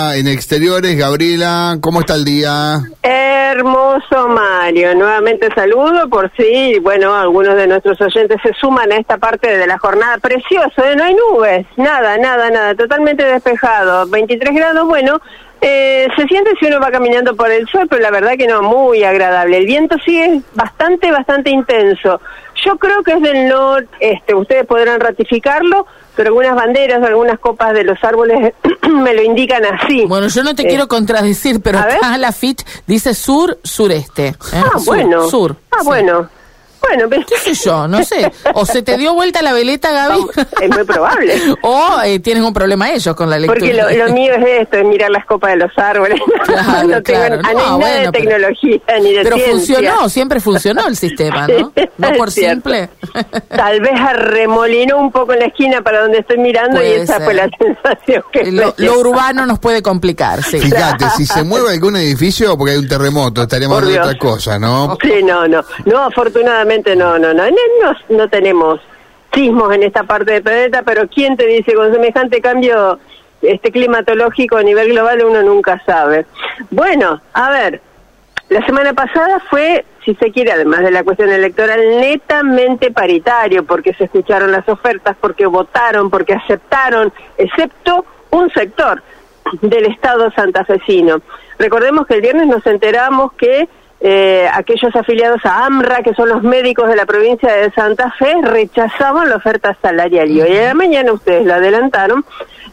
en exteriores, Gabriela, ¿cómo está el día? Hermoso Mario, nuevamente saludo por si, bueno, algunos de nuestros oyentes se suman a esta parte de la jornada. Precioso, ¿eh? no hay nubes, nada, nada, nada, totalmente despejado, 23 grados, bueno, eh, se siente si uno va caminando por el sol, pero la verdad que no, muy agradable. El viento sigue bastante, bastante intenso. Yo creo que es del noreste, ustedes podrán ratificarlo, pero algunas banderas, algunas copas de los árboles me lo indican así. Bueno, yo no te quiero contradecir, pero acá la FIT dice sur-sureste. ¿eh? Ah, bueno. Sur. Ah, bueno. Bueno, ¿qué sé yo? No sé. O se te dio vuelta la veleta, Gaby. es muy probable. o eh, tienen un problema ellos con la lectura. Porque lo, mío es esto, es mirar las copas de los árboles. Claro, no tengo no, nada de tecnología ni de Pero funcionó, siempre funcionó el sistema, ¿no? no por simple. Tal vez arremolinó un poco en la esquina para donde estoy mirando y esa fue la sensación que lo, lo, urbano nos puede complicar, sí. Fíjate, si se mueve algún edificio porque hay un terremoto, estaríamos hablando de otra cosa, ¿no? Sí, no, no. No, afortunadamente no, no, no, no, no tenemos sismos en esta parte del planeta, pero ¿quién te dice con semejante cambio este climatológico a nivel global uno nunca sabe? Bueno, a ver, la semana pasada fue, si se quiere, además de la cuestión electoral, netamente paritario, porque se escucharon las ofertas, porque votaron, porque aceptaron, excepto un sector del Estado santafesino. Recordemos que el viernes nos enteramos que eh, aquellos afiliados a AMRA, que son los médicos de la provincia de Santa Fe, rechazaban la oferta salarial. Y hoy en la mañana, ustedes lo adelantaron,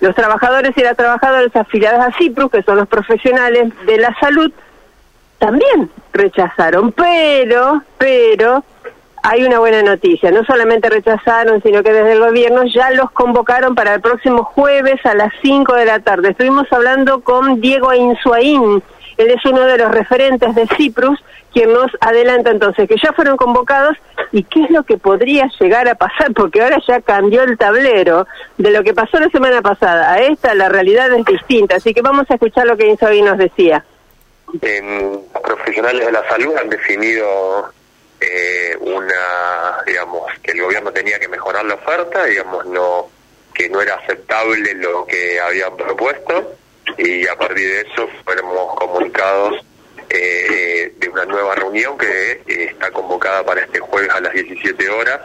los trabajadores y las trabajadoras afiliadas a CIPRUS, que son los profesionales de la salud, también rechazaron. Pero, pero, hay una buena noticia. No solamente rechazaron, sino que desde el gobierno ya los convocaron para el próximo jueves a las 5 de la tarde. Estuvimos hablando con Diego Insuaín, él es uno de los referentes de Ciprus, quien nos adelanta entonces que ya fueron convocados y qué es lo que podría llegar a pasar, porque ahora ya cambió el tablero de lo que pasó la semana pasada a esta, la realidad es distinta. Así que vamos a escuchar lo que Insabi nos decía. los profesionales de la salud han definido eh, una, digamos, que el gobierno tenía que mejorar la oferta, digamos, no que no era aceptable lo que habían propuesto y a partir de eso fuimos comunicados eh, de una nueva reunión que eh, está convocada para este jueves a las 17 horas,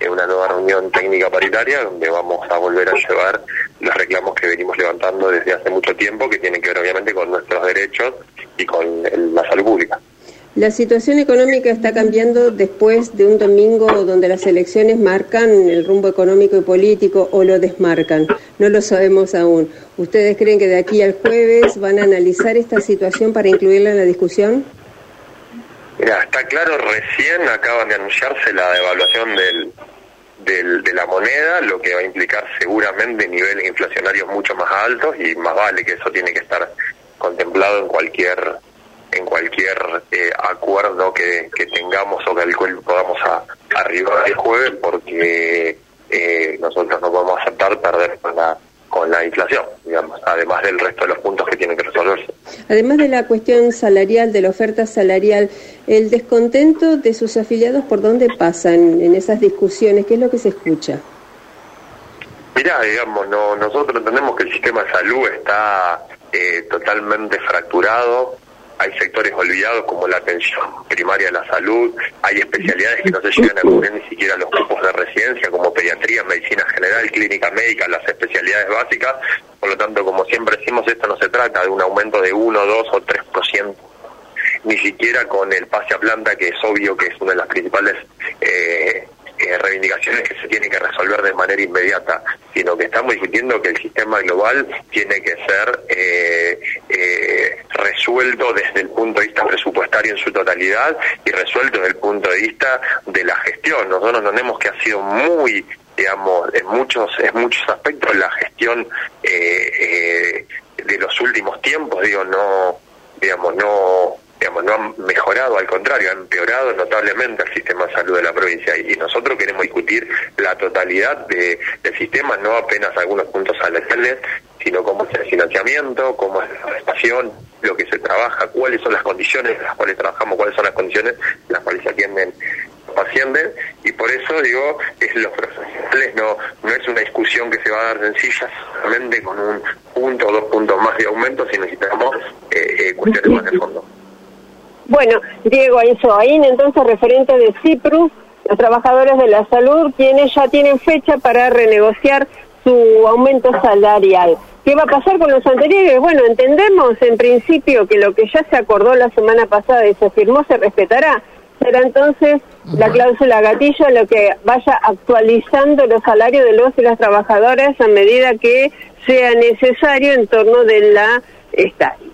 en una nueva reunión técnica paritaria donde vamos a volver a llevar los reclamos que venimos levantando desde hace mucho tiempo, que tienen que ver obviamente con nuestros derechos y con la salud pública. La situación económica está cambiando después de un domingo donde las elecciones marcan el rumbo económico y político o lo desmarcan. No lo sabemos aún. ¿Ustedes creen que de aquí al jueves van a analizar esta situación para incluirla en la discusión? Mira, está claro, recién acaban de anunciarse la devaluación del, de la moneda, lo que va a implicar seguramente niveles inflacionarios mucho más altos y más vale que eso tiene que estar contemplado en cualquier en cualquier eh, acuerdo que, tengamos o del cual podamos arribar el jueves porque eh, nosotros no podemos aceptar perder con la con la inflación, digamos, además del resto de los puntos que tienen que resolverse. Además de la cuestión salarial, de la oferta salarial, el descontento de sus afiliados, ¿por dónde pasan en esas discusiones? ¿Qué es lo que se escucha? Mirá, digamos, no, nosotros entendemos que el sistema de salud está eh, totalmente fracturado, hay sectores olvidados como la atención primaria de la salud, hay especialidades que no se llegan a cubrir ni siquiera los grupos de residencia como pediatría, medicina general, clínica médica, las especialidades básicas, por lo tanto, como siempre decimos, esto no se trata de un aumento de 1, 2 o 3%, ni siquiera con el pase a planta, que es obvio que es una de las principales eh, eh, reivindicaciones que se tienen que resolver de manera inmediata, sino que estamos discutiendo que el sistema global tiene que ser eh, eh, resuelto desde el punto de vista presupuestario en su totalidad y resuelto desde el punto de vista de la gestión. Nosotros entendemos que ha sido muy digamos, en muchos, en muchos aspectos la gestión de los últimos tiempos, digo, no, digamos, no, digamos, no han mejorado, al contrario, han empeorado notablemente el sistema de salud de la provincia. Y nosotros queremos discutir la totalidad de, del sistema, no apenas algunos puntos salariales, sino cómo es el financiamiento, cómo es la prestación, lo que se trabaja, cuáles son las condiciones en las cuales trabajamos, cuáles son las condiciones en las cuales se atienden pacientes y por eso digo, es los profesionales no no es una discusión que se va a dar sencilla solamente con un punto o dos puntos más de aumento, si necesitamos eh, eh, cuestiones más de fondo. Bueno, Diego ahí entonces referente de CIPRUS, los trabajadores de la salud, quienes ya tienen fecha para renegociar su aumento salarial. ¿Qué va a pasar con los anteriores? Bueno, entendemos en principio que lo que ya se acordó la semana pasada y se firmó se respetará. Será entonces la cláusula gatillo lo que vaya actualizando los salarios de los y las trabajadoras a medida que sea necesario en torno de la estadia.